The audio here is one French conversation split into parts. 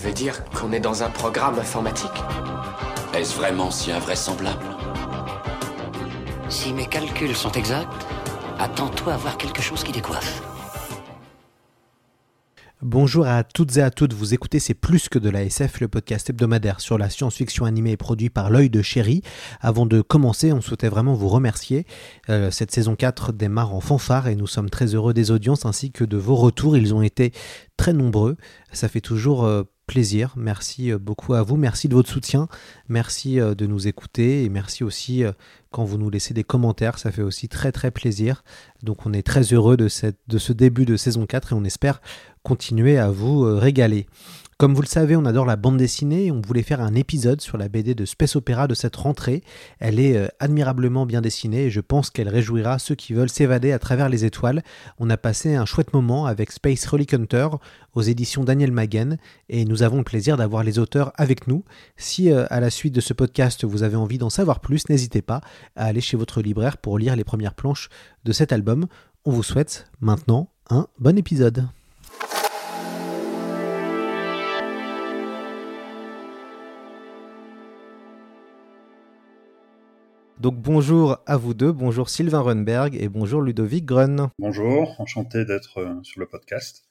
Tu veux dire qu'on est dans un programme informatique Est-ce vraiment si invraisemblable Si mes calculs sont exacts, attends-toi à voir quelque chose qui décoiffe. Bonjour à toutes et à toutes, vous écoutez C'est plus que de la SF, le podcast hebdomadaire sur la science-fiction animée produit par l'œil de chéri. Avant de commencer, on souhaitait vraiment vous remercier. Euh, cette saison 4 démarre en fanfare et nous sommes très heureux des audiences ainsi que de vos retours. Ils ont été très nombreux. Ça fait toujours euh, Merci euh, beaucoup à vous. Merci de votre soutien. Merci de nous écouter et merci aussi quand vous nous laissez des commentaires. Ça fait aussi très très plaisir. Donc on est très heureux de, de ce début de saison 4 et on espère continuer à vous euh, régaler. Comme vous le savez, on adore la bande dessinée et on voulait faire un épisode sur la BD de Space Opera de cette rentrée. Elle est euh, admirablement bien dessinée et je pense qu'elle réjouira ceux qui veulent s'évader à travers les étoiles. On a passé un chouette moment avec Space Relic Hunter aux éditions Daniel Magen et nous avons le plaisir d'avoir les auteurs avec nous. Si euh, à la suite de ce podcast vous avez envie d'en savoir plus, n'hésitez pas à aller chez votre libraire pour lire les premières planches de cet album. On vous souhaite maintenant un bon épisode. Donc bonjour à vous deux, bonjour Sylvain Runberg et bonjour Ludovic Grun. Bonjour, enchanté d'être euh, sur le podcast.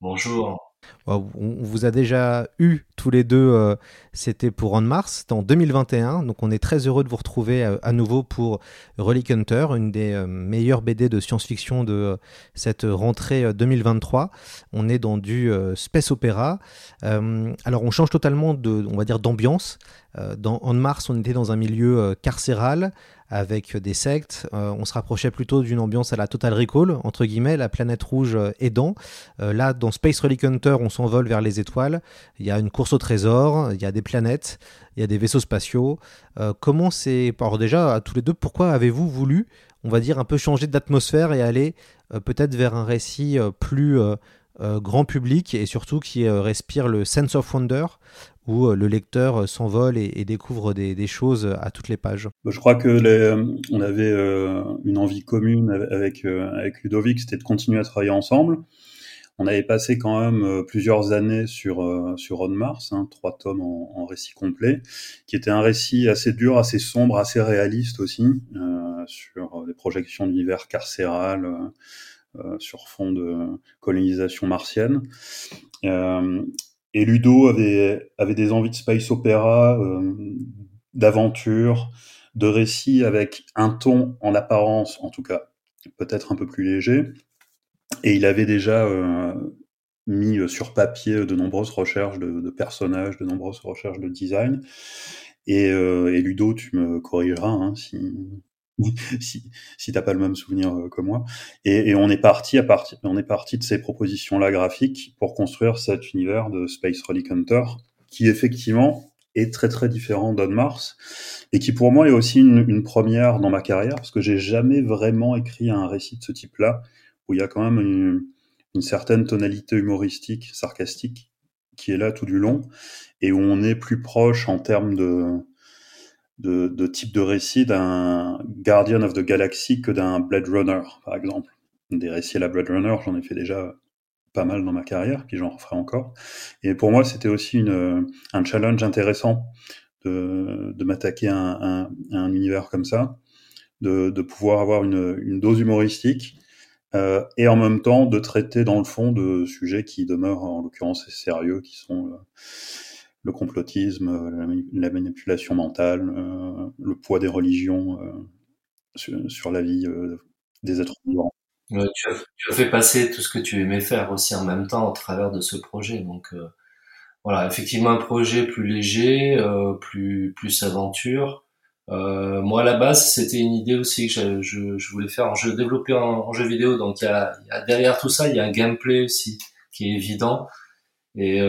Bonjour. On vous a déjà eu tous les deux, euh, c'était pour On Mars, c'était en 2021, donc on est très heureux de vous retrouver euh, à nouveau pour Relic Hunter, une des meilleures BD de science-fiction de cette rentrée 2023. On est dans du space opéra. alors on change totalement de, on va dire, d'ambiance. Dans On Mars, on était dans un milieu carcéral avec des sectes. Euh, on se rapprochait plutôt d'une ambiance à la Total Recall, entre guillemets, la planète rouge euh, aidant. Euh, là, dans Space Relic Hunter, on s'envole vers les étoiles. Il y a une course au trésor, il y a des planètes, il y a des vaisseaux spatiaux. comment c'est. Alors, déjà, à tous les deux, pourquoi avez-vous voulu, on va dire, un peu changer d'atmosphère et aller peut-être vers un récit plus. grand public et surtout qui respire le sense of wonder où euh, le lecteur euh, s'envole et, découvre des, choses à toutes les pages bah, Je crois que euh, on avait une envie commune avec, avec Ludovic, c'était de continuer à travailler ensemble. On avait passé quand même plusieurs années sur, sur On Mars, hein, trois tomes en, récit complet, qui était un récit assez dur, assez sombre, assez réaliste aussi, sur les projections d'univers carcéral, sur fond de colonisation martienne. Et Ludo avait, avait des envies de space opéra, euh, d'aventure, de récit avec un ton en apparence, en tout cas, peut-être un peu plus léger. Et il avait déjà euh, mis sur papier de nombreuses recherches de, personnages, de nombreuses recherches de design. Et, euh, et Ludo, tu me corrigeras hein, si, si, si t'as pas le même souvenir euh, que moi. Et, et, on est parti à partir, on est parti de ces propositions-là graphiques pour construire cet univers de Space Relic Hunter, qui effectivement est très très différent d'On Mars et qui pour moi est aussi une, première dans ma carrière parce que j'ai jamais vraiment écrit un récit de ce type-là où il y a quand même une, une certaine tonalité humoristique, sarcastique qui est là tout du long et où on est plus proche en termes de de, de type de récit d'un Guardian of the Galaxy que d'un Blade Runner, par exemple. Des récits à la Blade Runner, j'en ai fait déjà pas mal dans ma carrière, puis j'en referai encore. Et pour moi, c'était aussi une, un challenge intéressant de, de m'attaquer à un, à un, univers comme ça, de, de pouvoir avoir une, une dose humoristique euh, et en même temps de traiter dans le fond de sujets qui demeurent en l'occurrence sérieux, qui sont euh, le complotisme, euh, la, manipulation mentale, euh, le poids des religions euh, sur, la vie des êtres vivants. tu, as, fait passer tout ce que tu aimais faire aussi en même temps au travers de ce projet. Donc voilà, effectivement un projet plus léger, plus plus aventure. moi à la base c'était une idée aussi que je, voulais faire en jeu développé en, jeu vidéo. Donc il y a, derrière tout ça il y a un gameplay aussi qui est évident. Et,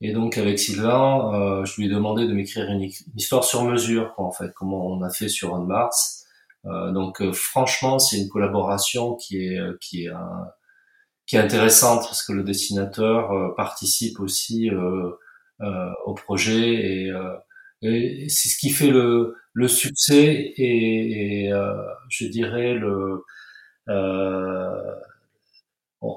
et donc avec Sylvain, je lui ai demandé de m'écrire une, histoire sur mesure, en fait, comment on a fait sur On Mars. donc franchement, c'est une collaboration qui est qui est qui est intéressante parce que le dessinateur participe aussi au projet et et c'est ce qui fait le, le succès et, et euh, je dirais le euh,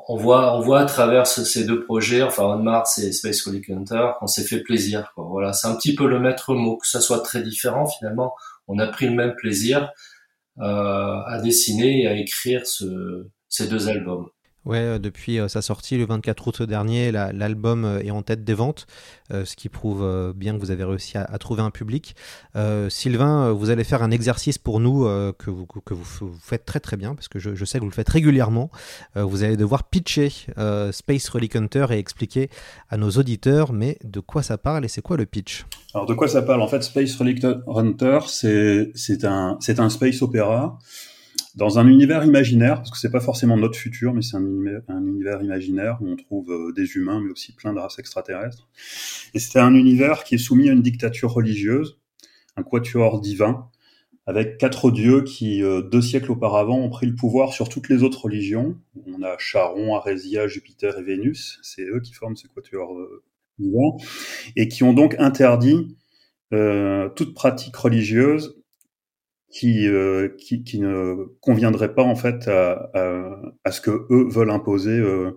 on, voit on voit à travers ces deux projets enfin On Mars et Space Relic Hunter qu'on s'est fait plaisir voilà c'est un petit peu le maître mot que ça soit très différent finalement. On a pris le même plaisir euh, à dessiner et à écrire ce, ces deux albums Ouais, euh, depuis euh, sa sortie le 24 août dernier, l'album euh, est en tête des ventes, ce qui prouve bien que vous avez réussi à, trouver un public. Sylvain, vous allez faire un exercice pour nous que, vous, que vous, faites très très bien, parce que je, sais que vous le faites régulièrement. vous allez devoir pitcher Space Relic Hunter et expliquer à nos auditeurs, mais de quoi ça parle et c'est quoi le pitch? Alors de quoi ça parle? En fait, Space Relic Hunter, c'est un, un space opéra dans un univers imaginaire, parce que c'est pas forcément notre futur, mais c'est un univers, un univers, imaginaire où on trouve euh, des humains, mais aussi plein de races extraterrestres. Et c'est un univers qui est soumis à une dictature religieuse, un quatuor divin, avec quatre dieux qui, euh, deux siècles auparavant, ont pris le pouvoir sur toutes les autres religions. On a Charon, Arésia, Jupiter et Vénus, c'est eux qui forment ce quatuor euh, divin, et qui ont donc interdit toute pratique religieuse qui, euh, qui, qui, ne conviendrait pas en fait à, à, à ce que eux veulent imposer euh,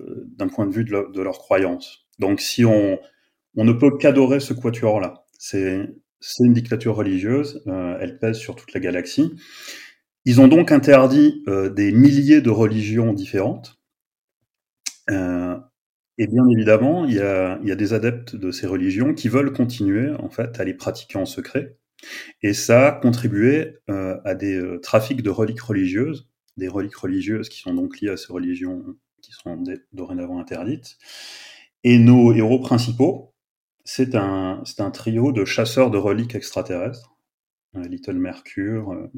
euh d'un point de vue de, leur, croyance. Donc si on, on ne peut qu'adorer ce quatuor-là, c'est une dictature religieuse, euh, elle pèse sur toute la galaxie. Ils ont donc interdit euh, des milliers de religions différentes. et bien évidemment, il y, a, il y a des adeptes de ces religions qui veulent continuer en fait à les pratiquer en secret et ça a contribué euh, à des euh, trafics de reliques religieuses, des reliques religieuses qui sont donc liées à ces religions qui sont dorénavant interdites. Et nos héros principaux, c'est un, c'est un trio de chasseurs de reliques extraterrestres, euh, Little Mercure,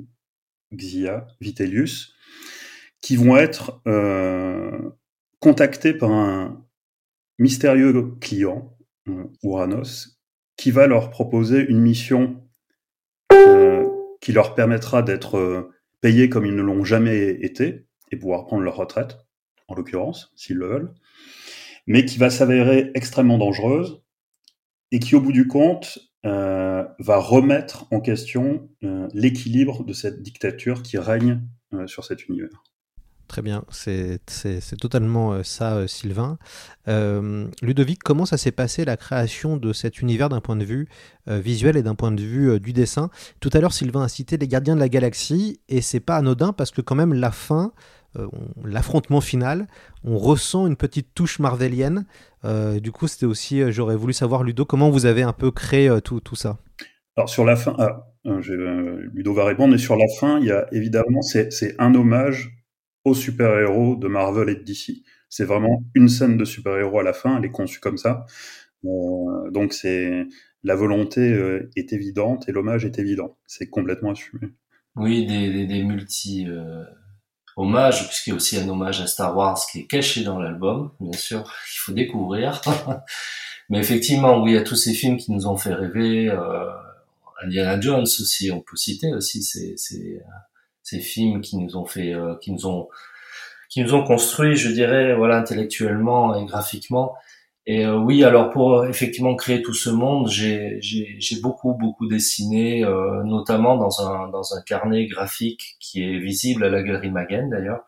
Xia, Vitellius, qui vont être contactés par un mystérieux client, Uranos, qui va leur proposer une mission qui leur permettra d'être euh, payés comme ils ne l'ont jamais été et pouvoir prendre leur retraite, en l'occurrence, s'ils le veulent, mais qui va s'avérer extrêmement dangereuse et qui, au bout du compte, euh, va remettre en question euh, l'équilibre de cette dictature qui règne sur cet univers. Très bien, c'est totalement euh, ça, euh, Sylvain. Euh, Ludovic, comment ça s'est passé la création de cet univers d'un point de vue visuel et d'un point de vue du dessin? Tout à l'heure, Sylvain a cité les Gardiens de la Galaxie, et c'est pas anodin parce que quand même la fin, l'affrontement final, on ressent une petite touche marvelienne. du coup, c'était aussi, j'aurais voulu savoir, Ludo, comment vous avez un peu créé tout, tout ça? Alors sur la fin, ah, Ludo va répondre, mais sur la fin, il y a évidemment, c'est un hommage aux super-héros de Marvel et de DC. C'est vraiment une scène de super-héros à la fin, elle est conçue comme ça. Euh, donc c'est la volonté euh, est évidente et l'hommage est évident. C'est complètement assumé. Oui, des, des, multi euh, hommages, puisqu'il y a aussi un hommage à Star Wars qui est caché dans l'album, bien sûr, il faut découvrir. Mais effectivement, oui, il y a tous ces films qui nous ont fait rêver. Euh, Indiana Jones aussi, on peut citer aussi ces, ces, ces films qui nous ont fait, euh, qui nous ont, qui nous ont construit, je dirais, voilà, intellectuellement et graphiquement. Et euh, oui, alors pour effectivement créer tout ce monde, j'ai beaucoup beaucoup dessiné, euh, notamment dans un dans un carnet graphique qui est visible à la galerie Magen d'ailleurs,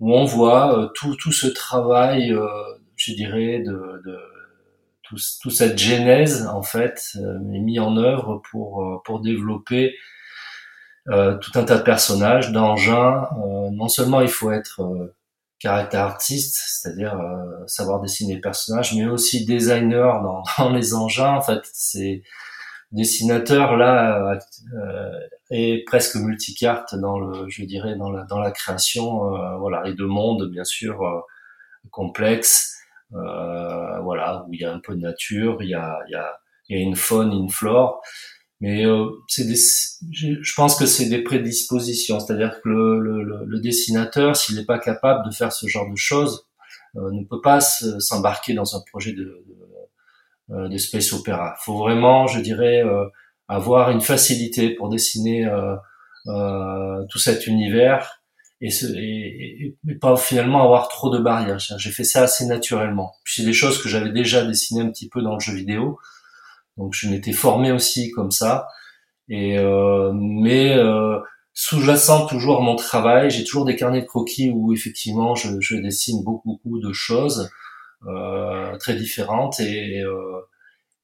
où on voit tout tout ce travail, je dirais, de, de tout, toute cette genèse en fait mis en œuvre pour pour développer euh, tout un tas de personnages, d'engins. Euh, non seulement il faut être euh, caractère artiste, c'est-à-dire savoir dessiner les personnages, mais aussi designer dans, dans les engins. En fait, c'est dessinateur là et presque multicarte dans le, je dirais, dans la dans la création, voilà, et de mondes bien sûr complexes, voilà, où il y a un peu de nature, il y a il y a il y a une faune, une flore. Mais euh, des, je pense que c'est des prédispositions, c'est-à-dire que le, le, le dessinateur, s'il n'est pas capable de faire ce genre de choses, ne peut pas s'embarquer dans un projet de, de, de space opéra. Il faut vraiment, je dirais, avoir une facilité pour dessiner tout cet univers et, ce, et, et, pas finalement avoir trop de barrières. J'ai fait ça assez naturellement. Puis c'est des choses que j'avais déjà dessinées un petit peu dans le jeu vidéo, donc je m'étais formé aussi comme ça. Et euh, mais euh, sous-jacent toujours mon travail, j'ai toujours des carnets de croquis où effectivement je, je dessine beaucoup, beaucoup de choses euh, très différentes et, euh,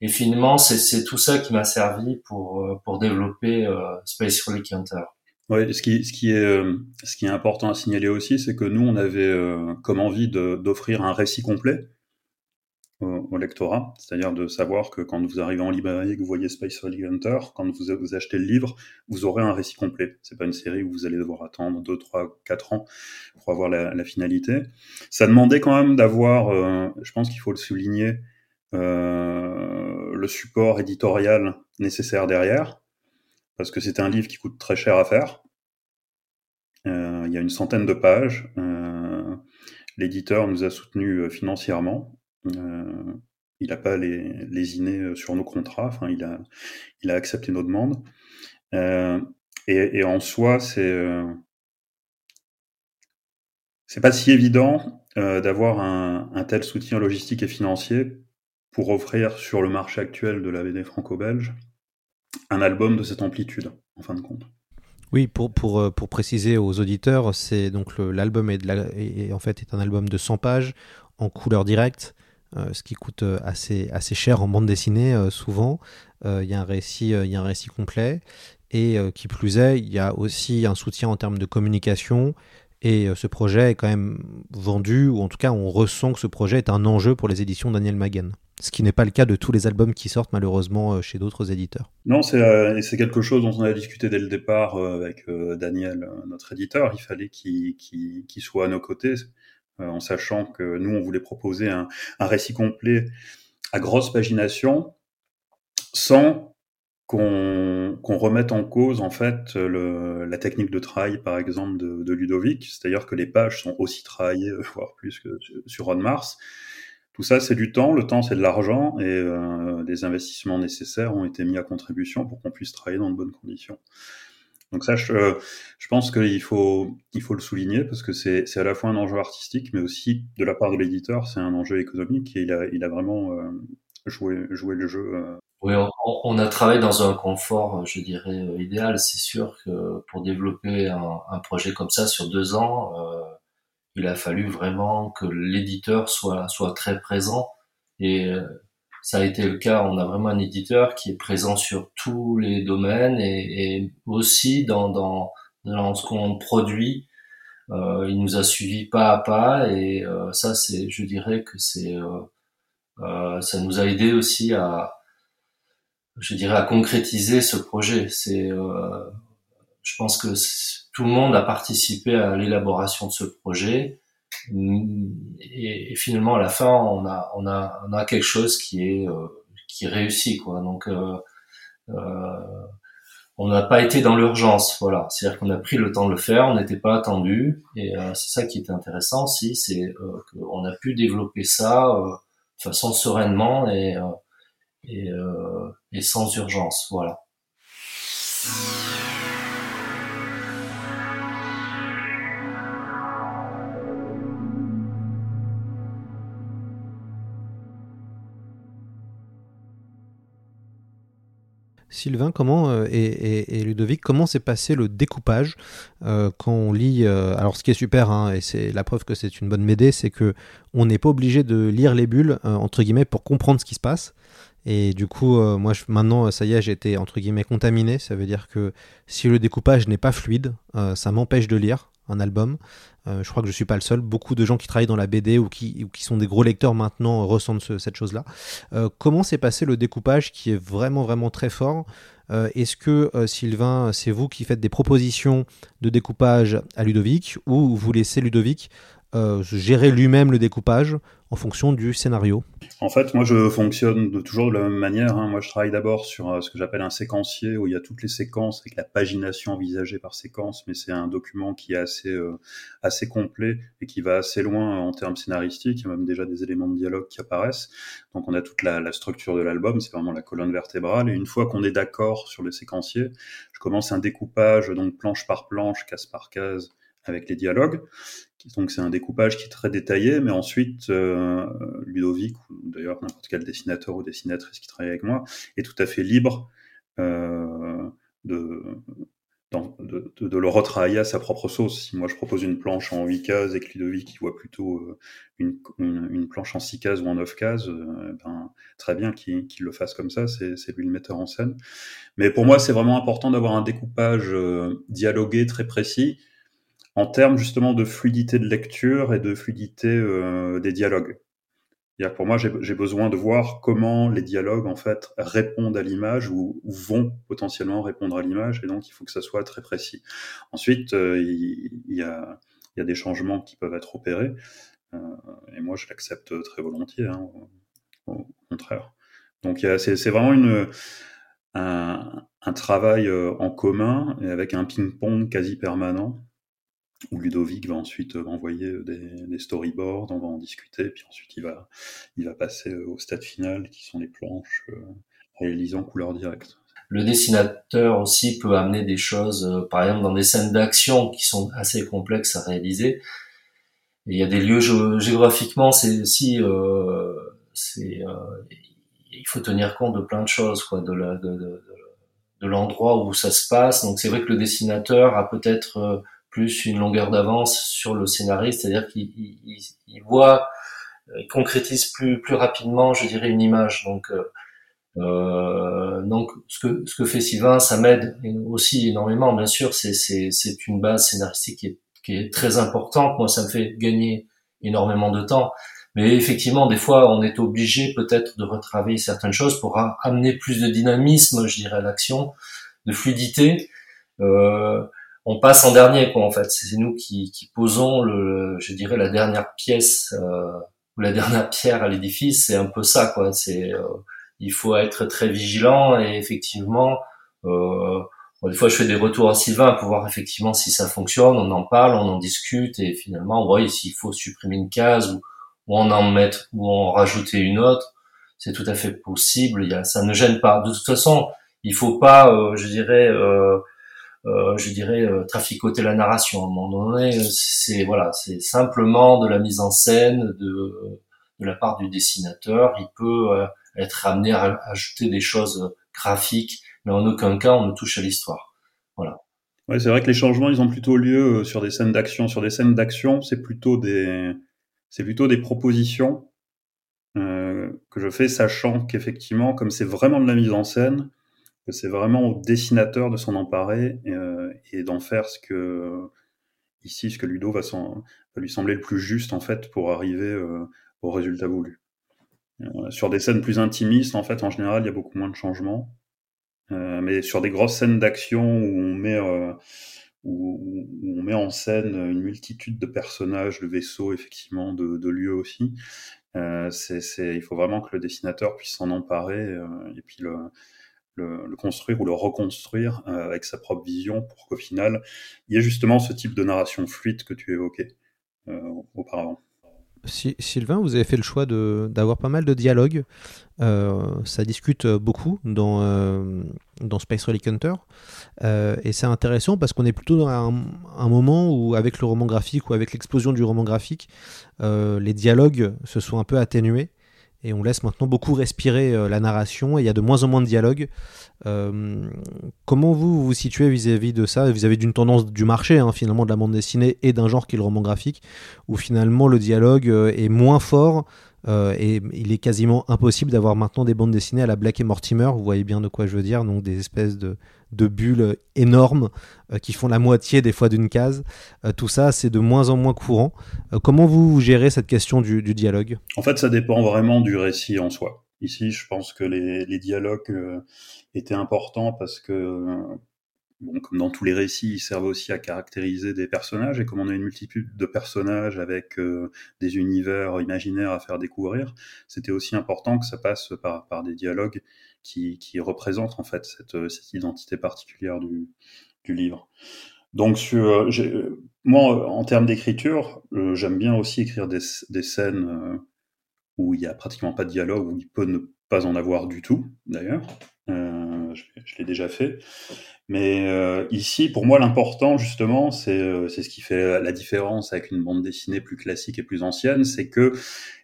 et finalement c'est tout ça qui m'a servi pour euh, pour développer euh, Space Relic Hunter. Ouais, ce qui, ce qui est, euh, ce qui est important à signaler aussi, c'est que nous, on avait euh, comme envie d'offrir un récit complet au, lectorat, c'est-à-dire de savoir que quand vous arrivez en librairie et que vous voyez Space Relic Hunter, quand vous, vous achetez le livre, vous aurez un récit complet. C'est pas une série où vous allez devoir attendre 2, 3, 4 ans pour avoir la, la finalité. Ça demandait quand même d'avoir, euh, je pense qu'il faut le souligner, le support éditorial nécessaire derrière parce que c'est un livre qui coûte très cher à faire. Euh, il y a une centaine de pages. Euh, L'éditeur nous a soutenus euh, financièrement. Euh, il n'a pas les, lésiné euh, sur nos contrats. Enfin, il a, accepté nos demandes. Euh, et, en soi, c'est c'est pas si évident d'avoir un, tel soutien logistique et financier pour offrir sur le marché actuel de la BD franco-belge un album de cette amplitude, en fin de compte. Oui, pour, euh, préciser aux auditeurs, c'est donc l'album est, en fait est un album de 100 pages en couleur directe, euh, ce qui coûte euh, assez, assez cher en bande dessinée euh, souvent. Il y a un récit, y a un récit complet et qui plus est, il y a aussi un soutien en termes de communication. Et ce projet est quand même vendu, ou en tout cas on ressent que ce projet est un enjeu pour les éditions Daniel Magen ce qui n'est pas le cas de tous les albums qui sortent malheureusement chez d'autres éditeurs. Non, c'est euh, quelque chose dont on a discuté dès le départ euh, avec euh, Daniel, notre éditeur. Il fallait qu'il qu qu soit à nos côtés, en sachant que nous, on voulait proposer un, un récit complet à grosse pagination, sans qu'on qu remette en cause en fait le, la technique de travail, par exemple, de, de Ludovic, c'est-à-dire que les pages sont aussi travaillées, voire plus que sur On Mars. Tout ça, c'est du temps. Le temps, c'est de l'argent et euh, des investissements nécessaires ont été mis à contribution pour qu'on puisse travailler dans de bonnes conditions. Donc ça, je, je pense qu'il faut, il faut le souligner parce que c'est à la fois un enjeu artistique, mais aussi de la part de l'éditeur, c'est un enjeu économique et il a, il a vraiment euh, joué, joué le jeu. Euh. Oui, on, a travaillé dans un confort, je dirais, euh, idéal. C'est sûr que pour développer un, projet comme ça sur deux ans, euh, il a fallu vraiment que l'éditeur soit soit très présent et euh, ça a été le cas. On a vraiment un éditeur qui est présent sur tous les domaines et, et aussi dans dans, dans ce qu'on produit. Euh, il nous a suivis pas à pas et euh, ça c'est, je dirais que c'est, euh, euh, ça nous a aidé aussi à, je dirais, à concrétiser ce projet. C'est, euh, je pense que tout le monde a participé à l'élaboration de ce projet. Et, finalement, à la fin, on a, on a, on a quelque chose qui est, euh, qui réussit, quoi. Donc, euh, euh, on n'a pas été dans l'urgence, voilà. C'est-à-dire qu'on a pris le temps de le faire, on n'était pas attendu, et euh, c'est ça qui est intéressant aussi, c'est euh, qu'on a pu développer ça de façon sereinement et, et, et sans urgence, voilà. Sylvain, comment euh, et, Ludovic, comment s'est passé le découpage euh, quand on lit euh, Alors, ce qui est super, hein, et c'est la preuve que c'est une bonne médée, c'est que on n'est pas obligé de lire les bulles entre guillemets pour comprendre ce qui se passe. Et du coup, moi, maintenant, ça y est, j'ai été entre guillemets contaminé. Ça veut dire que si le découpage n'est pas fluide, ça m'empêche de lire un album. Euh, je crois que je suis pas le seul. Beaucoup de gens qui travaillent dans la BD ou qui, sont des gros lecteurs maintenant ressentent ce, cette chose-là. Euh, comment s'est passé le découpage qui est vraiment vraiment très fort? Euh, Est-ce que Sylvain, c'est vous qui faites des propositions de découpage à Ludovic ou vous laissez Ludovic gérer lui-même le découpage en fonction du scénario En fait, moi, je fonctionne toujours de la même manière. Hein. Moi, je travaille d'abord sur euh, ce que j'appelle un séquencier où il y a toutes les séquences avec la pagination envisagée par séquence, mais c'est un document qui est assez euh, assez complet et qui va assez loin en termes scénaristiques. Il y a même déjà des éléments de dialogue qui apparaissent. Donc, on a toute la, la structure de l'album, c'est vraiment la colonne vertébrale. Et une fois qu'on est d'accord sur le séquencier, je commence un découpage, donc planche par planche, case par case, avec les dialogues. Donc c'est un découpage qui est très détaillé, mais ensuite euh, Ludovic ou d'ailleurs n'importe quel dessinateur ou dessinatrice qui travaille avec moi est tout à fait libre euh, de, de, le retravailler à sa propre sauce. Si moi je propose une planche en 8 cases et que Ludovic voit plutôt euh, une, une, planche en 6 cases ou en 9 cases, ben, très bien qu'il le fasse comme ça, c'est lui le metteur en scène. Mais pour moi c'est vraiment important d'avoir un découpage dialogué très précis en termes justement de fluidité de lecture et de fluidité euh, des dialogues. Pour moi, j'ai besoin de voir comment les dialogues en fait répondent à l'image ou, vont potentiellement répondre à l'image, et donc il faut que ça soit très précis. Ensuite, euh, il, y a, il, y a, des changements qui peuvent être opérés, euh, et moi je l'accepte très volontiers, hein, au, contraire. Donc c'est vraiment une, un, un travail euh, en commun et avec un ping-pong quasi permanent où Ludovic va ensuite euh, envoyer euh, des, storyboards, on va en discuter, puis ensuite il va, il va passer euh, au stade final, qui sont les planches réalisées en couleur directe. Le dessinateur aussi peut amener des choses, par exemple dans des scènes d'action qui sont assez complexes à réaliser. il y a des lieux géographiquement, c'est aussi, c'est, il faut tenir compte de plein de choses, quoi, de, de, de, de l'endroit où ça se passe. Donc c'est vrai que le dessinateur a peut-être plus une longueur d'avance sur le scénariste, c'est-à-dire qu'il il, voit, euh, il concrétise plus plus rapidement, je dirais, une image. Donc euh, euh, donc ce que ce que fait Sylvain, ça m'aide aussi énormément. Bien sûr, c'est c'est c'est une base scénaristique qui est qui est très importante. Moi, ça me fait gagner énormément de temps. Mais effectivement, des fois, on est obligé peut-être de retravailler certaines choses pour amener plus de dynamisme, je dirais, à l'action, de fluidité. Euh, on passe en dernier quoi en fait. C'est nous qui, qui, posons le je dirais la dernière pièce euh, ou la dernière pierre à l'édifice. C'est un peu ça quoi. C'est euh, il faut être très vigilant et effectivement euh, des fois je fais des retours à Sylvain pour voir effectivement si ça fonctionne. On en parle on en discute et finalement voit s'il faut supprimer une case ou, ou en en mettre ou en rajouter une autre. C'est tout à fait possible. Il y a, ça ne gêne pas. De toute façon il faut pas euh, je dirais euh, euh, je dirais, euh, traficoter la narration. À un moment donné, c'est voilà, c'est simplement de la mise en scène de, de la part du dessinateur. Il peut euh, être amené à ajouter des choses graphiques, mais en aucun cas on ne touche à l'histoire. Voilà. Ouais, c'est vrai que les changements, ils ont plutôt lieu sur des scènes d'action. Sur des scènes d'action, c'est plutôt des, c'est plutôt des propositions euh, que je fais, sachant qu'effectivement, comme c'est vraiment de la mise en scène, c'est vraiment au dessinateur de s'en emparer euh, et d'en faire ce que ici ce que Ludo va, va, lui sembler le plus juste en fait pour arriver euh, au résultat voulu. Euh, sur des scènes plus intimistes, en fait, en général, il y a beaucoup moins de changements. mais sur des grosses scènes d'action où on met où, on met en scène une multitude de personnages, de vaisseaux, effectivement, de, de lieux aussi. C'est, il faut vraiment que le dessinateur puisse s'en emparer et puis le, le, construire ou le reconstruire euh, avec sa propre vision pour qu'au final, il y ait justement ce type de narration fluide que tu évoquais euh, auparavant. Sylvain, vous avez fait le choix d'avoir pas mal de dialogues. Euh, ça discute beaucoup dans, dans Space Relic Hunter. et c'est intéressant parce qu'on est plutôt dans un, moment où, avec le roman graphique ou avec l'explosion du roman graphique, les dialogues se sont un peu atténués et on laisse maintenant beaucoup respirer euh, la narration et il y a de moins en moins de dialogue. Euh, comment vous vous situez vis-à-vis de ça, vis-à-vis d'une tendance du marché hein, finalement de la bande dessinée et d'un genre qui est le roman graphique, où finalement le dialogue euh, est moins fort et il est quasiment impossible d'avoir maintenant des bandes dessinées à la Black et Mortimer, vous voyez bien de quoi je veux dire, donc des espèces de, de bulles énormes euh, qui font la moitié des fois d'une case. Euh, tout ça, c'est de moins en moins courant. Euh, comment vous gérez cette question du, dialogue? En fait, ça dépend vraiment du récit en soi. Ici, je pense que les, dialogues étaient importants parce que comme dans tous les récits, ils servent aussi à caractériser des personnages. Et comme on a une multitude de personnages avec des univers imaginaires à faire découvrir, c'était aussi important que ça passe par des dialogues qui, qui représentent en fait cette, cette identité particulière du, livre. Donc, sur, moi, en termes d'écriture, j'aime bien aussi écrire des, scènes où il y a pratiquement pas de dialogue, où il peut ne pas en avoir du tout, d'ailleurs. Euh, je, je l'ai déjà fait. Mais euh, ici, pour moi, l'important, justement, c'est euh, c'est ce qui fait la différence avec une bande dessinée plus classique et plus ancienne, c'est que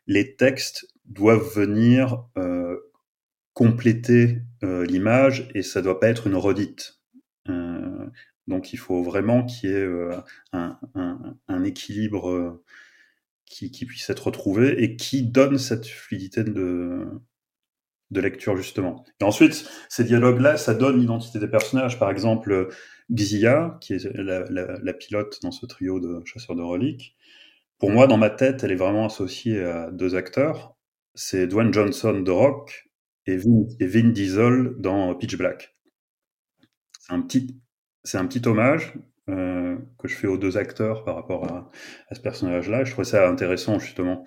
les textes doivent venir euh, compléter euh, l'image et ça doit pas être une redite. donc, il faut vraiment qu'il y ait un, un, équilibre qui, puisse être retrouvé et qui donne cette fluidité de, de lecture justement. Et ensuite, ces dialogues-là, ça donne l'identité des personnages. Par exemple, Xia, qui est la, la, pilote dans ce trio de chasseurs de reliques. Pour moi, dans ma tête, elle est vraiment associée à deux acteurs. C'est Dwayne Johnson de Rock et Vin, Diesel dans Pitch Black. C'est un petit, c'est un petit hommage euh, que je fais aux deux acteurs par rapport à, ce personnage-là. Je trouvais ça intéressant justement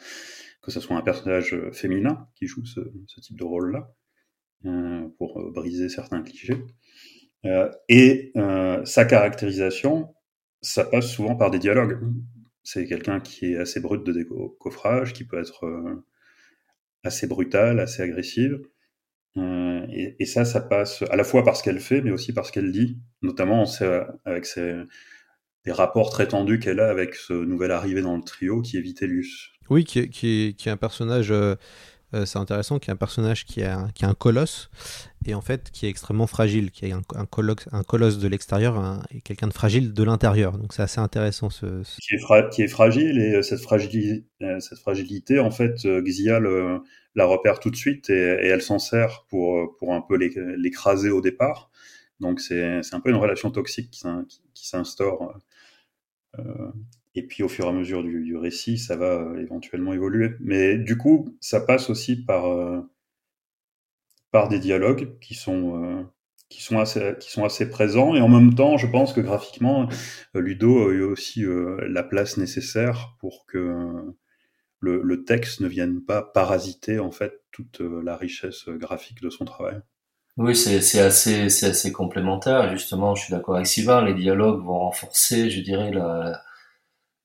que ce soit un personnage euh, féminin qui joue ce, type de rôle-là, euh, pour briser certains clichés. Et sa caractérisation, ça passe souvent par des dialogues. C'est quelqu'un qui est assez brut de décoffrage, qui peut être assez brutal, assez agressive. Et, et, ça, ça passe à la fois par ce qu'elle fait, mais aussi par ce qu'elle dit, notamment avec ses, des rapports très tendus qu'elle a avec ce nouvel arrivé dans le trio qui est Vitellius. Oui, qui, qui, qui est un personnage, euh, euh, c'est intéressant, qui est un personnage qui a, qui a un colosse, et en fait qui est extrêmement fragile, qui a un, un, colosse, un colosse de l'extérieur et quelqu'un de fragile de l'intérieur. Donc c'est assez intéressant. Ce, ce... Qui, est fra qui, est fragile, et cette fragilité, cette fragilité en fait, Xia le, la repère tout de suite, et, elle s'en sert pour, pour un peu l'écraser au départ. Donc c'est un peu une relation toxique qui, s'instaure. Euh, et puis au fur et à mesure du, récit, ça va euh, éventuellement évoluer. Mais du coup, ça passe aussi par, euh, par des dialogues qui sont, euh, qui, sont assez, qui sont assez présents. Et en même temps, je pense que graphiquement, Ludo a eu aussi la place nécessaire pour que le, texte ne vienne pas parasiter en fait toute la richesse graphique de son travail. Oui, c'est assez, assez complémentaire. Justement, je suis d'accord avec Sylvain, les dialogues vont renforcer, je dirais, la,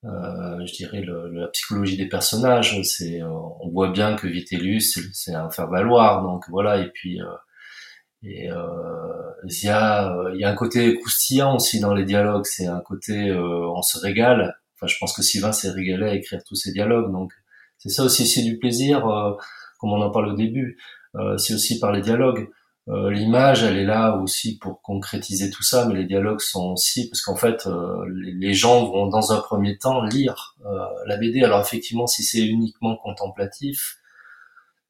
euh, je dirais la psychologie des personnages. C'est, euh, on voit bien que Vitellius, c'est un faire valoir. Donc voilà. Et puis, euh, et euh, il y a, il y a un côté croustillant aussi dans les dialogues. C'est un côté, on se régale. Enfin, je pense que Sylvain s'est régalé à écrire tous ces dialogues. Donc c'est ça aussi, c'est du plaisir, comme on en parle au début. c'est aussi par les dialogues. Euh, l'image, elle est là aussi pour concrétiser tout ça, mais les dialogues sont aussi parce qu'en fait, euh, les, gens vont dans un premier temps lire euh, la BD. Alors effectivement, si c'est uniquement contemplatif,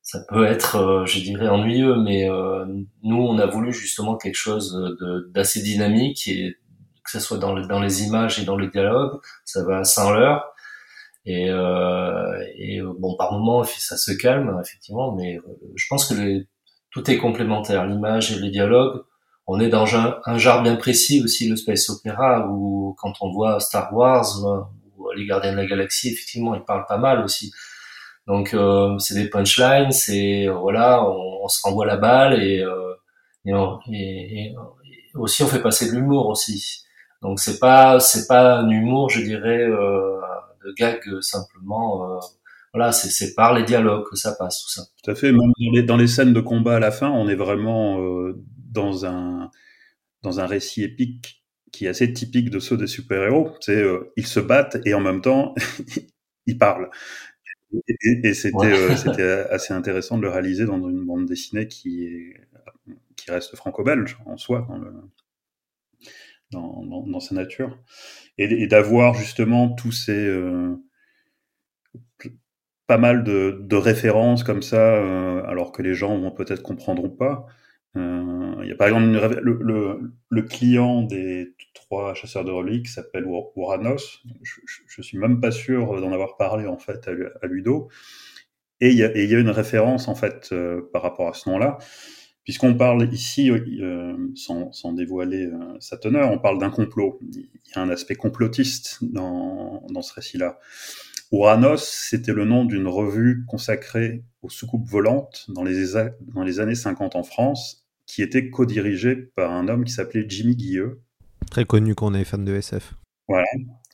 ça peut être, euh, je dirais, ennuyeux, mais euh, nous, on a voulu justement quelque chose d'assez dynamique et que ce soit dans, le, dans les images et dans les dialogues, ça va sans l'heure. Et, et bon, par moments, ça se calme effectivement, mais je pense que tout est complémentaire, l'image et les dialogues. On est dans un, genre bien précis aussi, le space opéra, où quand on voit Star Wars euh, ou Les Gardiens de la Galaxie, effectivement, ils parlent pas mal aussi. Donc euh, c'est des punchlines, c'est voilà, on, se renvoie la balle et, euh, et, et, aussi on fait passer de l'humour aussi. Donc c'est pas c'est pas un humour, je dirais, euh, de gag simplement euh, voilà, c'est par les dialogues que ça passe, tout ça. Tout à fait. Même dans les, dans les scènes de combat à la fin, on est vraiment euh, dans un dans un récit épique qui est assez typique de ceux des super-héros. C'est euh, ils se battent et en même temps ils parlent. Et, et, et c'était ouais. euh, c'était assez intéressant de le réaliser dans une bande dessinée qui est, qui reste franco-belge en soi dans, le, dans, dans, dans sa nature et, d'avoir justement tous ces euh, pas mal de, de, références comme ça, euh, alors que les gens vont peut-être comprendront pas. Euh, il y a par exemple une, le, le, le, client des trois chasseurs de reliques s'appelle Uranos. Je, je, suis même pas sûr d'en avoir parlé en fait à, à Ludo. Et il, y y a une référence en fait euh, par rapport à ce nom-là, puisqu'on parle ici, euh, sans, sans, dévoiler euh, sa teneur, on parle d'un complot. Il y a un aspect complotiste dans, dans ce récit-là. Ouranos, c'était le nom d'une revue consacrée aux soucoupes volantes dans les, dans les années 50 en France, qui était co-dirigée par un homme qui s'appelait Jimmy Guilleux. Très connu quand on est fan de SF. Voilà.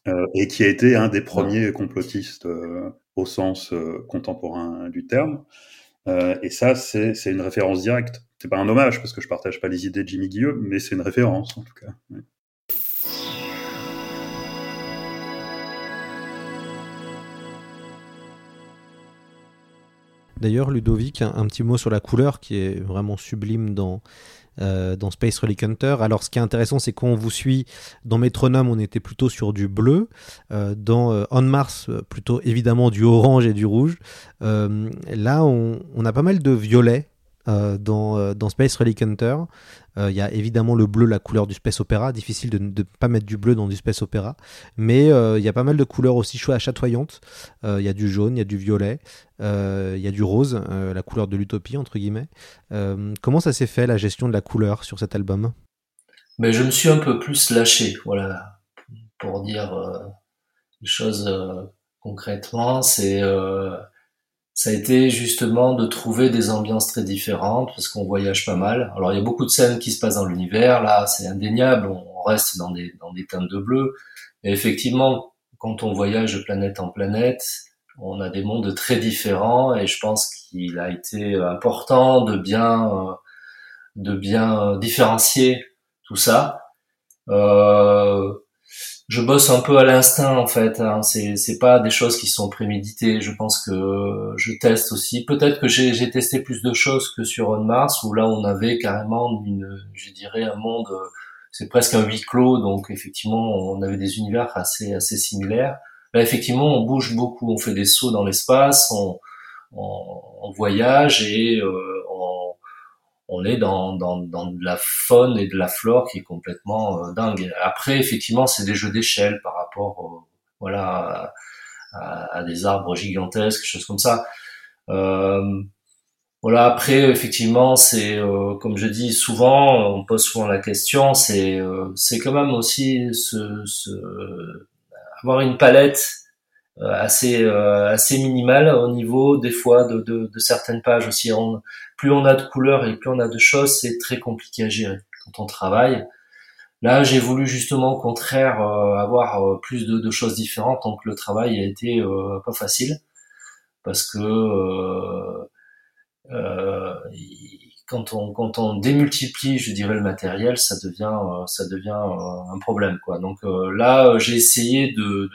Euh, et qui a été un des premiers complotistes euh, au sens euh, contemporain du terme. Et ça, c'est une référence directe. C'est pas un hommage parce que je partage pas les idées de Jimmy Guilleux, mais c'est une référence en tout cas. D'ailleurs, Ludovic, un, petit mot sur la couleur qui est vraiment sublime dans, euh, dans Space Relic Hunter. Alors, ce qui est intéressant, c'est qu'on vous suit dans Metronome, on était plutôt sur du bleu. Euh, dans euh, On Mars, plutôt évidemment du orange et du rouge. là, on, on, a pas mal de violet dans, dans Space Relic Hunter. Il y a évidemment le bleu, la couleur du space opéra. Difficile de ne pas mettre du bleu dans du space opéra. Mais il y a pas mal de couleurs aussi chatoyantes. Il y a du jaune, il y a du violet, il y a du rose, la couleur de l'utopie, entre guillemets. comment ça s'est fait, la gestion de la couleur sur cet album? Mais Je me suis un peu plus lâché, voilà, pour dire les choses concrètement. C'est ça a été justement de trouver des ambiances très différentes parce qu'on voyage pas mal. Alors il y a beaucoup de scènes qui se passent dans l'univers, là c'est indéniable, on reste dans des, dans des teintes de bleu. Mais effectivement, quand on voyage de planète en planète, on a des mondes très différents et je pense qu'il a été important de bien, de bien différencier tout ça. Euh, je bosse un peu à l'instinct en fait. Hein. C'est pas des choses qui sont préméditées. Je pense que je teste aussi. Peut-être que j'ai testé plus de choses que sur On Mars où là on avait carrément une, je dirais un monde. C'est presque un huis clos, donc effectivement on avait des univers assez assez similaires. Là effectivement on bouge beaucoup, on fait des sauts dans l'espace, on, on, on voyage et euh, on est dans, dans, dans, de la faune et de la flore qui est complètement euh, dingue. Après, effectivement, c'est des jeux d'échelle par rapport, voilà, à, des arbres gigantesques, choses comme ça. Euh, voilà. Après, effectivement, c'est euh, comme je dis souvent, on pose souvent la question, c'est euh, c'est quand même aussi ce, ce, avoir une palette assez assez minimale au niveau des fois de, de, de certaines pages aussi. Plus on a de couleurs et plus on a de choses, c'est très compliqué à gérer quand on travaille. Là, j'ai voulu justement au contraire euh, avoir euh, plus de, choses différentes, donc le travail a été euh, pas facile parce que quand on quand on démultiplie, je dirais le matériel, ça devient ça devient un problème quoi. Donc là, j'ai essayé de,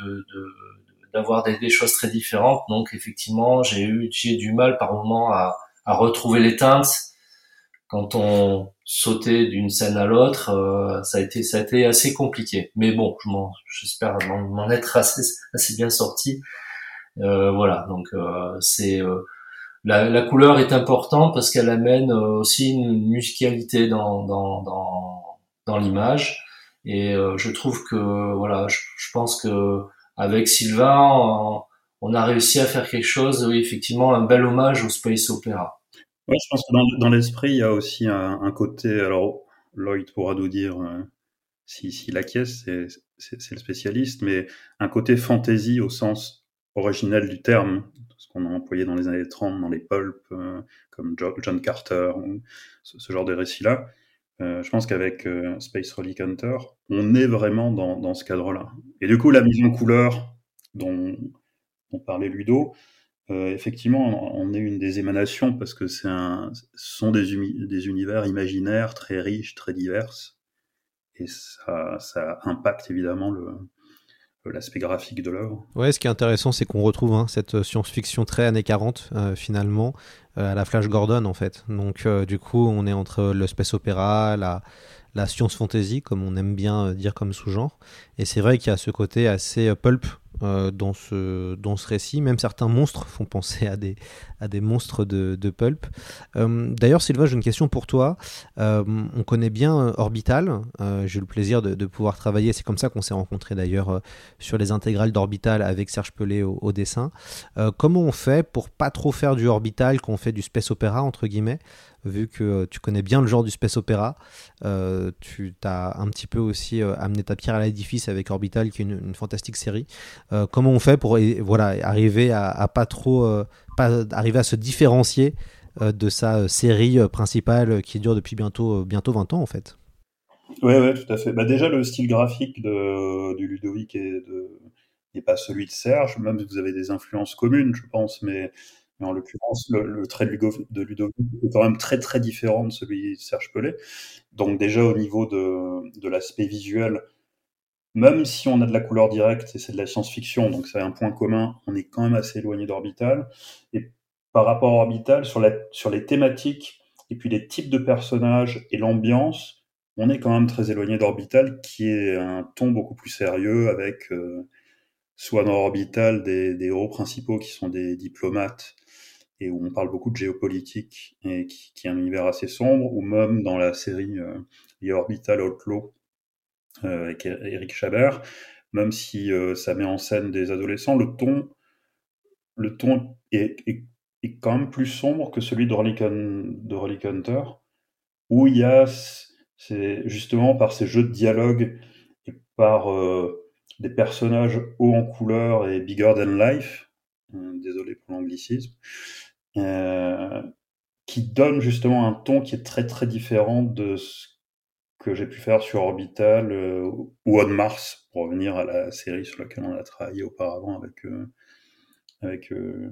d'avoir des, des, choses très différentes. Donc effectivement, j'ai eu j'ai du mal par moment à à retrouver les teintes. Quand on sautait d'une scène à l'autre, euh, ça a été ça a été assez compliqué. Mais bon, j'espère m'en être assez assez bien sorti. Euh, voilà, donc euh, c'est la, la, couleur est importante parce qu'elle amène aussi une musicalité dans dans dans, dans l'image. Et je trouve que voilà, je, je pense que avec Sylvain, on a réussi à faire quelque chose, oui, effectivement, un bel hommage au space opéra. Ouais, je pense que dans, l'esprit, il y a aussi un, côté. Alors, Lloyd pourra nous dire euh, si, si l'acquiesce, c'est le spécialiste, mais un côté fantasy au sens originel du terme, ce qu'on a employé dans les années 30 dans les pulps, euh, comme John Carter, ou ce, ce genre de récits-là. Euh, je pense qu'avec euh, Space Relic Hunter, on est vraiment dans, dans ce cadre-là. Et du coup, la mise en couleur dont, dont parlait Ludo, euh, effectivement, on est une des émanations parce que c'est un, ce sont des, des, univers imaginaires très riches, très divers, et ça, ça impacte évidemment le, l'aspect graphique de l'œuvre. Ouais, ce qui est intéressant, c'est qu'on retrouve hein, cette science-fiction très années 40, euh, finalement, euh, à la Flash Gordon, en fait. Donc, euh, du coup, on est entre le space opéra, la, la science fantasy, comme on aime bien euh, dire comme sous-genre. Et c'est vrai qu'il y a ce côté assez pulp euh, dans, ce, dans ce récit. Même certains monstres font penser à des, à des monstres de, de pulp. Euh, D'ailleurs, Sylvain, j'ai une question pour toi. Euh, on connaît bien Orbital. J'ai eu le plaisir de, de pouvoir travailler. C'est comme ça qu'on s'est rencontrés d'ailleurs sur les intégrales d'Orbital avec Serge Pelé au, dessin. Comment on fait pour pas trop faire du Orbital qu'on fait du space opéra entre guillemets? Vu que euh, tu connais bien le genre du space opéra. Euh, tu as un petit peu aussi euh, amené ta pierre à l'édifice avec Orbital, qui est une, fantastique série. Comment on fait pour voilà, arriver à, pas trop pas arriver à se différencier de sa série principale qui dure depuis bientôt, bientôt 20 ans en fait? Oui, ouais, tout à fait. Bah, déjà, le style graphique de, du Ludovic n'est pas celui de Serge, même si vous avez des influences communes, je pense, mais mais en l'occurrence, le, trait de, Ludovic est quand même très très différent de celui de Serge Pelé. Donc déjà au niveau de, de l'aspect visuel, même si on a de la couleur directe et c'est de la science-fiction, donc c'est un point commun, on est quand même assez éloigné d'Orbital. Et par rapport à Orbital, sur, la, sur les thématiques et puis les types de personnages et l'ambiance, on est quand même très éloigné d'Orbital, qui est un ton beaucoup plus sérieux avec euh, soit dans Orbital des, des héros principaux qui sont des diplomates et où on parle beaucoup de géopolitique et qui, qui est un univers assez sombre, ou même dans la série euh, The Orbital Outlaw euh, avec Eric Chabert, même si euh, ça met en scène des adolescents, le ton, est, quand même plus sombre que celui de Relic, Hunter, où il y a, c'est justement par ces jeux de dialogue et par euh, des personnages hauts en couleur et bigger than life, désolé pour l'anglicisme, qui donne justement un ton qui est très très différent de ce que j'ai pu faire sur Orbital euh, ou On Mars, pour revenir à la série sur laquelle on a travaillé auparavant avec, euh, avec, euh,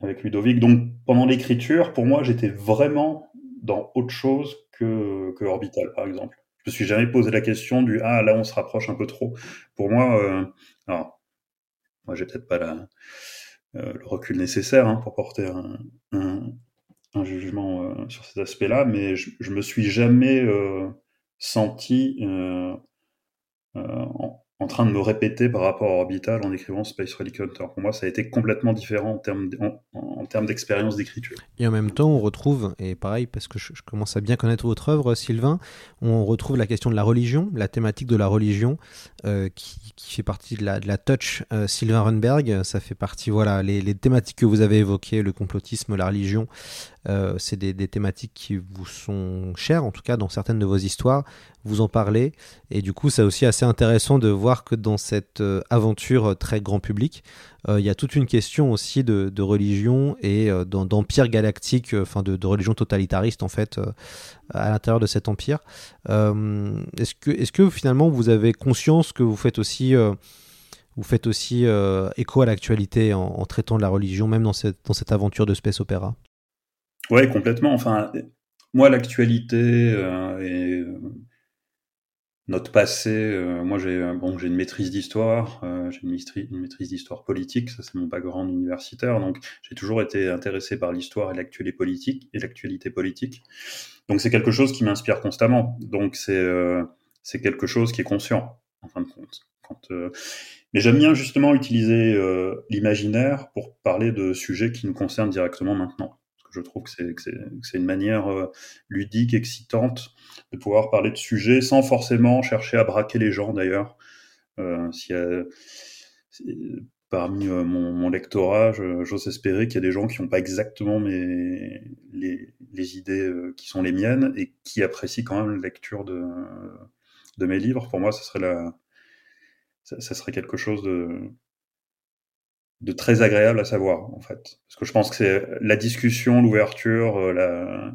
avec Ludovic. Donc pendant l'écriture, pour moi, j'étais vraiment dans autre chose que, que Orbital, par exemple. Je me suis jamais posé la question du ah là on se rapproche un peu trop. Pour moi, alors moi j'ai peut-être pas la euh, le recul nécessaire hein, pour porter un, jugement euh, sur cet aspect-là, mais je, je me suis jamais euh, senti euh, en, en, train de me répéter par rapport à Orbital en écrivant Space Relic Hunter. Pour moi, ça a été complètement différent en termes en, en termes d'expérience d'écriture. Et en même temps, on retrouve, et pareil, parce que je, commence à bien connaître votre œuvre, Sylvain, on retrouve la question de la religion, la thématique de la religion, euh, qui, fait partie de la, touch euh, Sylvain Runberg. Ça fait partie, voilà, les, thématiques que vous avez évoquées, le complotisme, la religion, euh, c'est des, des, thématiques qui vous sont chères, en tout cas dans certaines de vos histoires. Vous en parlez, et du coup, c'est aussi assez intéressant de voir que dans cette euh, aventure très grand public, euh, il y a toute une question aussi de, de religion et euh, d'empire galactique, euh, enfin de, de, religion totalitariste en fait euh, à l'intérieur de cet empire. Euh, est-ce que, est-ce que finalement vous avez conscience que vous faites aussi vous faites aussi écho à l'actualité en, en, traitant de la religion, même dans cette, dans cette aventure de space opéra Ouais, complètement. Enfin, moi, l'actualité euh, et notre passé, euh, moi j'ai bon, j'ai une maîtrise d'histoire, euh, j'ai une, maîtrise d'histoire politique, ça c'est mon background universitaire, donc j'ai toujours été intéressé par l'histoire et l'actualité politique et l'actualité politique. Donc c'est quelque chose qui m'inspire constamment. Donc c'est euh, c'est quelque chose qui est conscient en fin de compte. Quand, euh, mais j'aime bien justement utiliser euh, l'imaginaire pour parler de sujets qui nous concernent directement maintenant je trouve que c'est une manière euh, ludique, excitante de pouvoir parler de sujets sans forcément chercher à braquer les gens d'ailleurs. Euh, si, parmi euh, mon, mon, lectorat, j'ose espérer qu'il y a des gens qui n'ont pas exactement mes, les, idées euh, qui sont les miennes et qui apprécient quand même la lecture de, mes livres. Pour moi, ça, ça serait quelque chose de, de très agréable à savoir en fait. Parce que je pense que c'est la discussion l'ouverture euh, la...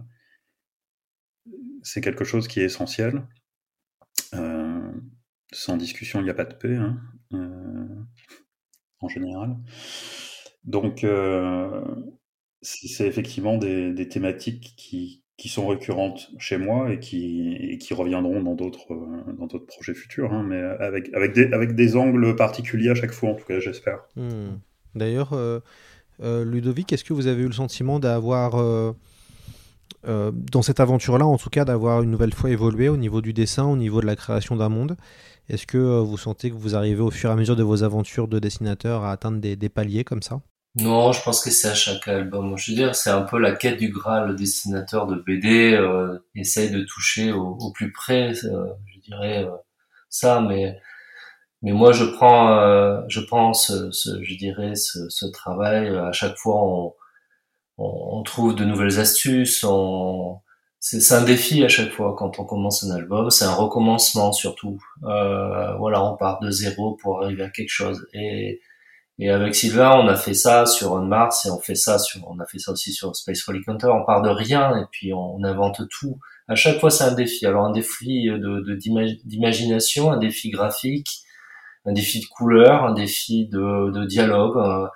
c'est quelque chose qui est essentiel. Euh, sans discussion il n'y a pas de paix hein, euh, en général. Donc c'est effectivement des, thématiques qui, qui sont récurrentes chez moi et qui, et qui reviendront dans d'autres projets futurs hein, mais avec avec des avec des angles particuliers à chaque fois en tout cas j'espère. Mmh. D'ailleurs, euh, euh, Ludovic, est-ce que vous avez eu le sentiment d'avoir, euh, dans cette aventure-là, en tout cas, d'avoir une nouvelle fois évolué au niveau du dessin, au niveau de la création d'un monde? Est-ce que vous sentez que vous arrivez au fur et à mesure de vos aventures de dessinateur à atteindre des, paliers comme ça? Non, je pense que c'est à chaque album. Je veux dire, c'est un peu la quête du Graal. Le dessinateur de BD essaye de toucher au, plus près, je dirais ça. Mais mais moi, je prends, euh, je pense, ce, je dirais, ce, ce, travail. À chaque fois, on, on, on trouve de nouvelles astuces. On, c'est un défi à chaque fois quand on commence un album. C'est un recommencement surtout. voilà, on part de zéro pour arriver à quelque chose. Et et avec Sylvain, on a fait ça sur On Mars et on fait ça sur, on a fait ça aussi sur Space Rolling Hunter. On part de rien et puis on, invente tout. À chaque fois, c'est un défi. Alors un défi de d'imagination, un défi graphique, un défi de couleur, un défi de, de dialogue. Euh,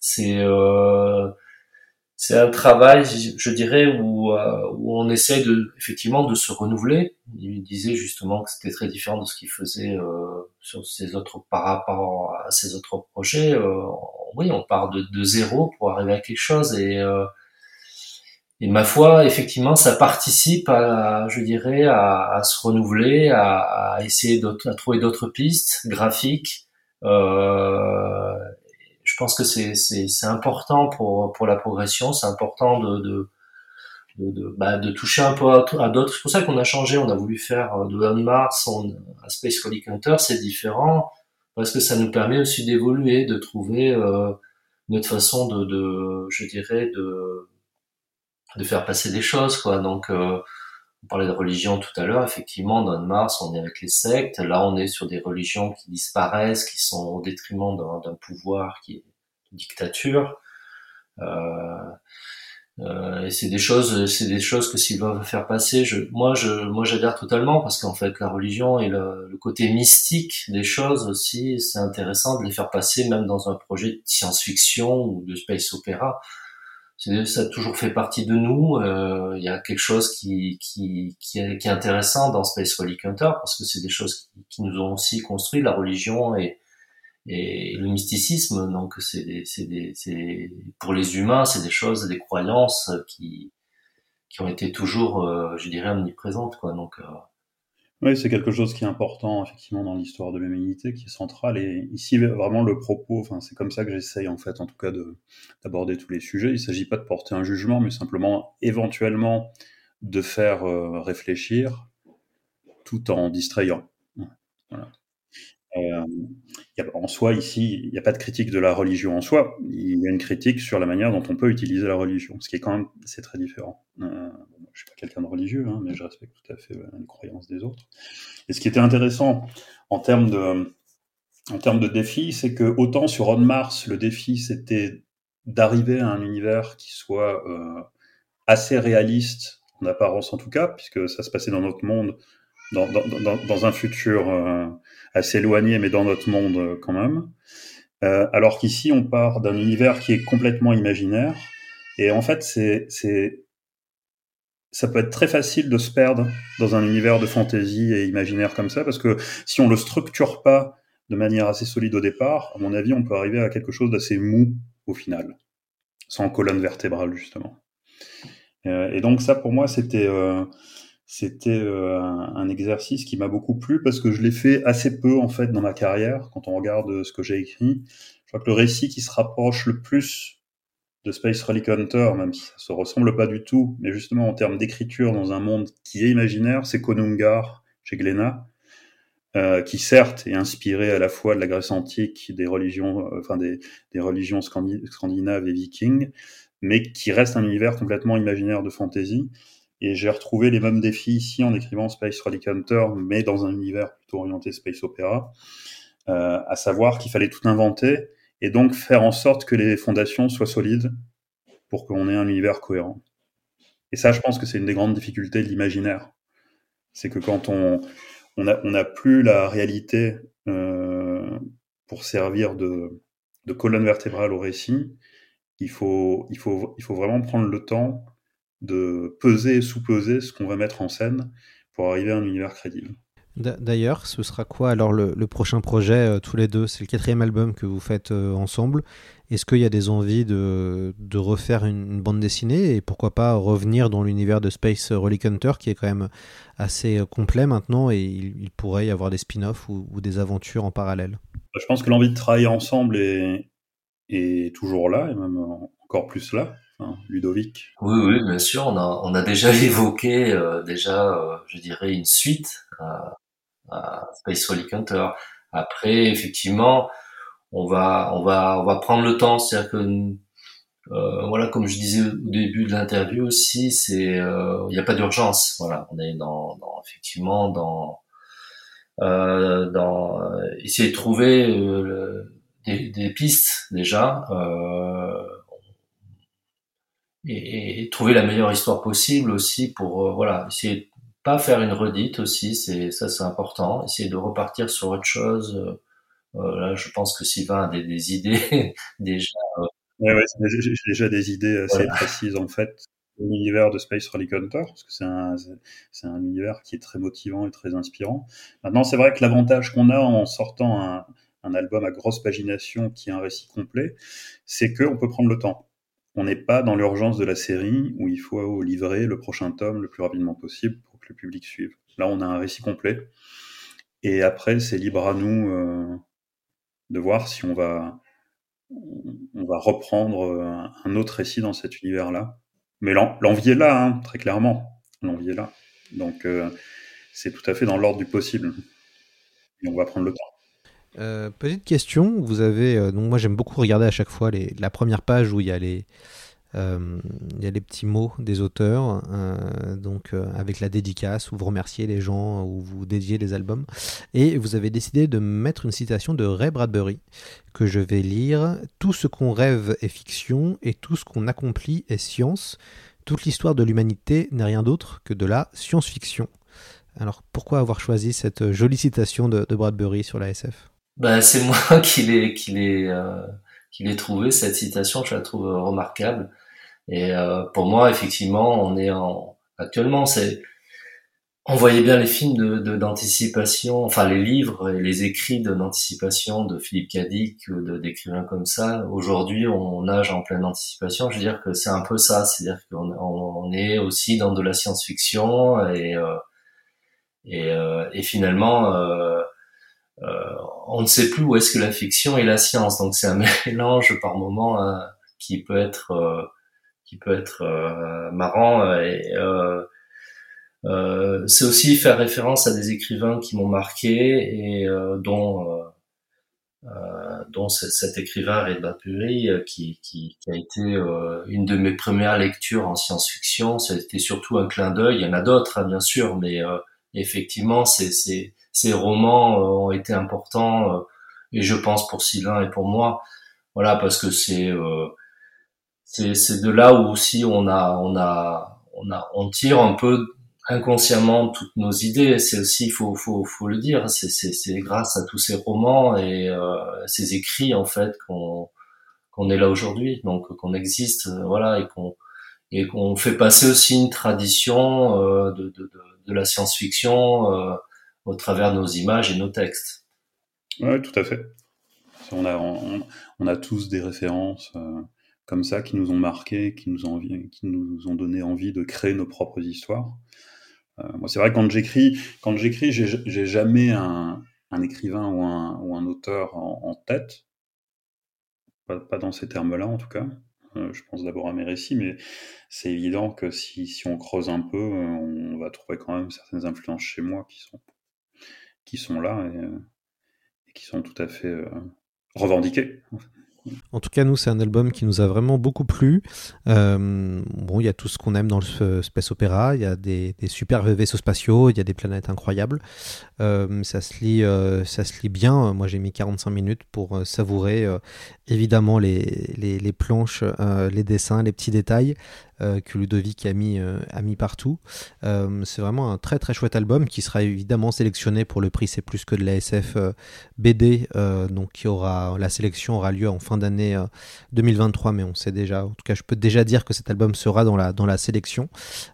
c'est euh, c'est un travail, je dirais, où, euh, où on essaie de, effectivement de se renouveler. Il disait justement que c'était très différent de ce qu'il faisait euh, sur ses autres par rapport à ses autres projets. Euh, oui, on part de, de, zéro pour arriver à quelque chose et et ma foi, effectivement, ça participe à, je dirais, à, à se renouveler, à, à essayer à trouver d'autres pistes graphiques. Euh, je pense que c'est important pour pour la progression, c'est important de de de, bah, de, toucher un peu à, d'autres. C'est pour ça qu'on a changé, on a voulu faire euh, de On Mars on, à Space Relic Hunter, c'est différent parce que ça nous permet aussi d'évoluer, de trouver euh, notre façon de, de, je dirais, de de faire passer des choses, quoi. Donc euh, on parlait de religion tout à l'heure, effectivement, dans Mars, on est avec les sectes. Là, on est sur des religions qui disparaissent, qui sont au détriment d'un pouvoir qui est dictature. Euh, euh, et c'est des choses, c'est des choses que Sylvain veut faire passer. Je, moi, je, moi, j'adhère totalement parce qu'en fait, la religion et le, le, côté mystique des choses aussi, c'est intéressant de les faire passer même dans un projet de science-fiction ou de space opéra ça a toujours fait partie de nous. Euh, il y a quelque chose qui, qui, qui, est, qui est intéressant dans Space Relic Hunter parce que c'est des choses qui, nous ont aussi construit la religion et, et le mysticisme. Donc c'est pour les humains, c'est des choses, des croyances qui, qui ont été toujours, euh, je dirais, omniprésentes. Quoi. Donc euh, oui, c'est quelque chose qui est important effectivement dans l'histoire de l'humanité, qui est central. Et ici, vraiment, le propos, enfin, c'est comme ça que j'essaye en fait, en tout cas, d'aborder tous les sujets. Il ne s'agit pas de porter un jugement, mais simplement, éventuellement, de faire euh, réfléchir tout en distrayant. Voilà. Euh, en soi, ici, il n'y a pas de critique de la religion en soi. Il y a une critique sur la manière dont on peut utiliser la religion, ce qui est quand même c'est très différent. Euh, je suis pas quelqu'un de religieux, hein, mais je respecte tout à fait euh, les croyances des autres. Et ce qui était intéressant en termes de, en termes de défi, c'est que autant sur On Mars, le défi c'était d'arriver à un univers qui soit euh, assez réaliste, en apparence en tout cas, puisque ça se passait dans notre monde, dans, dans, dans, un futur euh, assez éloigné, mais dans notre monde euh, quand même. Euh, alors qu'ici, on part d'un univers qui est complètement imaginaire. Et en fait, c'est ça peut être très facile de se perdre dans un univers de fantaisie et imaginaire comme ça, parce que si on le structure pas de manière assez solide au départ, à mon avis, on peut arriver à quelque chose d'assez mou au final, sans colonne vertébrale justement. Euh, et donc ça, pour moi, c'était euh, c'était euh, un, exercice qui m'a beaucoup plu parce que je l'ai fait assez peu en fait dans ma carrière. Quand on regarde ce que j'ai écrit, je crois que le récit qui se rapproche le plus de Space Relic Hunter, même si ça se ressemble pas du tout, mais justement en termes d'écriture dans un monde qui est imaginaire, c'est Konungar chez Glénat, euh, qui certes est inspiré à la fois de la Grèce antique, des religions, euh, enfin des religions scandinaves et vikings, mais qui reste un univers complètement imaginaire de fantasy. Et j'ai retrouvé les mêmes défis ici en écrivant Space Relic Hunter, mais dans un univers plutôt orienté space opéra, euh, à savoir qu'il fallait tout inventer et donc faire en sorte que les fondations soient solides pour qu'on ait un univers cohérent. Et ça, je pense que c'est une des grandes difficultés de l'imaginaire. C'est que quand on on n'a on plus la réalité euh, pour servir de, de colonne vertébrale au récit, il faut, il, faut, il faut vraiment prendre le temps de peser et sous-peser ce qu'on va mettre en scène pour arriver à un univers crédible. D'ailleurs, ce sera quoi alors le, prochain projet euh, tous les deux? C'est le quatrième album que vous faites euh, ensemble. Est-ce qu'il y a des envies de, de refaire une, bande dessinée et pourquoi pas revenir dans l'univers de Space Relic Hunter qui est quand même assez euh, complet maintenant et il, pourrait y avoir des spin-offs ou, des aventures en parallèle? Je pense que l'envie de travailler ensemble est, est toujours là, et même encore plus là, Ludovic. Oui, oui, bien sûr. On a, on a déjà évoqué euh, déjà, euh, je dirais, une suite à, à Space Rolling Hunter. Après, effectivement, on va, on va, on va prendre le temps. C'est-à-dire que euh, voilà, comme je disais au début de l'interview aussi, c'est, euh, il n'y a pas d'urgence. Voilà, on est dans, dans effectivement dans, euh, dans essayer de trouver des, des, pistes déjà et, et, trouver la meilleure histoire possible aussi pour voilà essayer de pas faire une redite aussi. C'est ça, c'est important. Essayer de repartir sur autre chose. là, je pense que Sylvain a des, des idées déjà Ouais, ouais, j'ai déjà des idées assez précises en fait l'univers de Space Rally Hunter, parce que c'est un, c'est un univers qui est très motivant et très inspirant. Maintenant, c'est vrai que l'avantage qu'on a en sortant un, un, album à grosse pagination qui est un récit complet, c'est qu'on peut prendre le temps. On n'est pas dans l'urgence de la série où il faut livrer le prochain tome le plus rapidement possible pour que le public suive. Là, on a un récit complet. Et après, c'est libre à nous euh, de voir si on va on va reprendre euh, un autre récit dans cet univers-là. Mais l'envie est là, hein, très clairement. L'envie est là. Donc, euh, c'est tout à fait dans l'ordre du possible. Et on va prendre le temps. Euh, petite question, vous avez donc moi j'aime beaucoup regarder à chaque fois la première page où il y a les euh, petits mots des auteurs, euh, donc euh, avec la dédicace où vous remerciez les gens, où vous dédiez les albums. Et vous avez décidé de mettre une citation de Ray Bradbury que je vais lire. Tout ce qu'on rêve est fiction et tout ce qu'on accomplit est science. Toute l'histoire de l'humanité n'est rien d'autre que de la science-fiction. Alors pourquoi avoir choisi cette jolie citation de, Bradbury sur la SF ben, C'est moi qui l'ai, qui l'ai, qui l'ai trouvé, cette citation, je la trouve remarquable. Et euh, pour moi, effectivement, on est en actuellement, c'est on voyait bien les films de d'anticipation, enfin les livres et les écrits d'anticipation de Philippe Cadic ou d'écrivains comme ça. Aujourd'hui, on nage en pleine anticipation. Je veux dire que c'est un peu ça, c'est-à-dire qu'on on est aussi dans de la science-fiction et euh, et, euh, et, finalement, euh, euh, on ne sait plus où est-ce que la fiction et la science. Donc c'est un mélange par moment hein, qui peut être qui peut être euh, marrant euh, et euh, c'est aussi faire référence à des écrivains qui m'ont marqué et dont dont cet écrivain Ray Bradbury qui, qui, qui, a été une de mes premières lectures en science-fiction. C'était surtout un clin d'œil. Il y en a d'autres, hein, bien sûr, mais effectivement, ces, ces, ces romans ont été importants et je pense pour Sylvain et pour moi. Voilà, parce que c'est c'est de là où aussi on a on a on a on tire un peu inconsciemment toutes nos idées. C'est aussi faut faut faut le dire. C'est c'est grâce à tous ces romans et euh, ces écrits en fait qu'on qu'on est là aujourd'hui. Donc qu'on existe, euh, voilà, et qu'on et qu'on fait passer aussi une tradition euh, de, de, de, de, la science-fiction euh, au travers de nos images et nos textes. Oui, tout à fait. On a, tous des références. Euh, comme ça qui nous ont marqué, qui nous ont, qui nous ont donné envie de créer nos propres histoires. Euh, moi, c'est vrai quand j'écris, quand j'écris, j'ai jamais un, écrivain ou un, auteur en, tête. Pas, dans ces termes-là, en tout cas. Euh, je pense d'abord à mes récits, mais c'est évident que si, on creuse un peu, on va trouver quand même certaines influences chez moi qui sont, qui sont là et, et qui sont tout à fait euh, revendiquées. En tout cas, nous, c'est un album qui nous a vraiment beaucoup plu. Euh, bon, il y a tout ce qu'on aime dans le space opéra. Il y a des, des, super vaisseaux spatiaux, il y a des planètes incroyables. Euh, ça, se lit, euh, ça se lit bien. Moi, j'ai mis 45 minutes pour savourer évidemment les, les planches, les dessins, les petits détails. Euh, que Ludovic a mis, euh, a mis partout. Euh, c'est vraiment un très très chouette album qui sera évidemment sélectionné pour le prix C'est plus que de la SF BD. donc qui aura, la sélection aura lieu en fin d'année 2023, mais on sait déjà, en tout cas je peux déjà dire que cet album sera dans la, dans la sélection.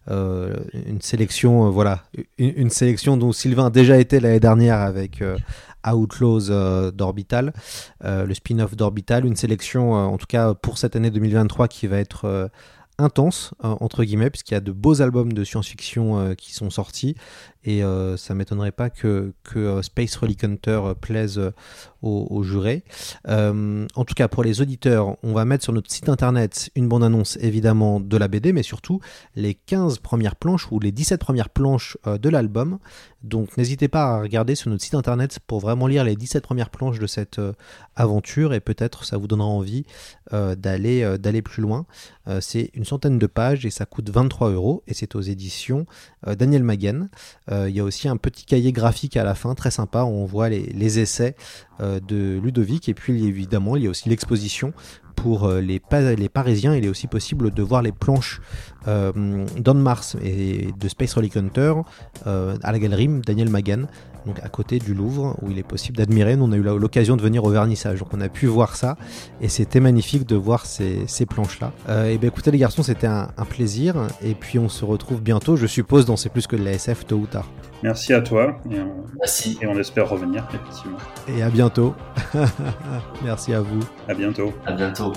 une sélection, voilà, une, sélection dont Sylvain a déjà été l'année dernière avec Outlaws d'Orbital, le spin-off d'Orbital, une sélection en tout cas pour cette année 2023 qui va être intense, entre guillemets, puisqu'il y a de beaux albums de science-fiction qui sont sortis, et ça m'étonnerait pas que, que Space Relic Hunter plaise aux, jurés. en tout cas, pour les auditeurs, on va mettre sur notre site internet une bande-annonce évidemment de la BD, mais surtout les 15 premières planches ou les 17 premières planches de l'album. Donc n'hésitez pas à regarder sur notre site internet pour vraiment lire les 17 premières planches de cette aventure et peut-être ça vous donnera envie d'aller d'aller plus loin. c'est une centaine de pages et ça coûte 23 euros et c'est aux éditions Daniel Maguen. Il y a aussi un petit cahier graphique à la fin très sympa où on voit les, les essais de Ludovic. Et puis évidemment il y a aussi l'exposition pour les, les Parisiens, il est aussi possible de voir les planches euh, Mars et de Space Relic Hunter à la galerie Daniel Magan donc à côté du Louvre, où il est possible d'admirer. Nous, on a eu l'occasion de venir au vernissage, donc on a pu voir ça, et c'était magnifique de voir ces, planches-là. Euh, et bien écoutez les garçons, c'était un, plaisir, et puis on se retrouve bientôt, je suppose, dans C'est plus que de la SF, tôt ou tard. Merci à toi, et on, Merci. Et on espère revenir, effectivement. Et à bientôt. Merci à vous. À bientôt. À bientôt.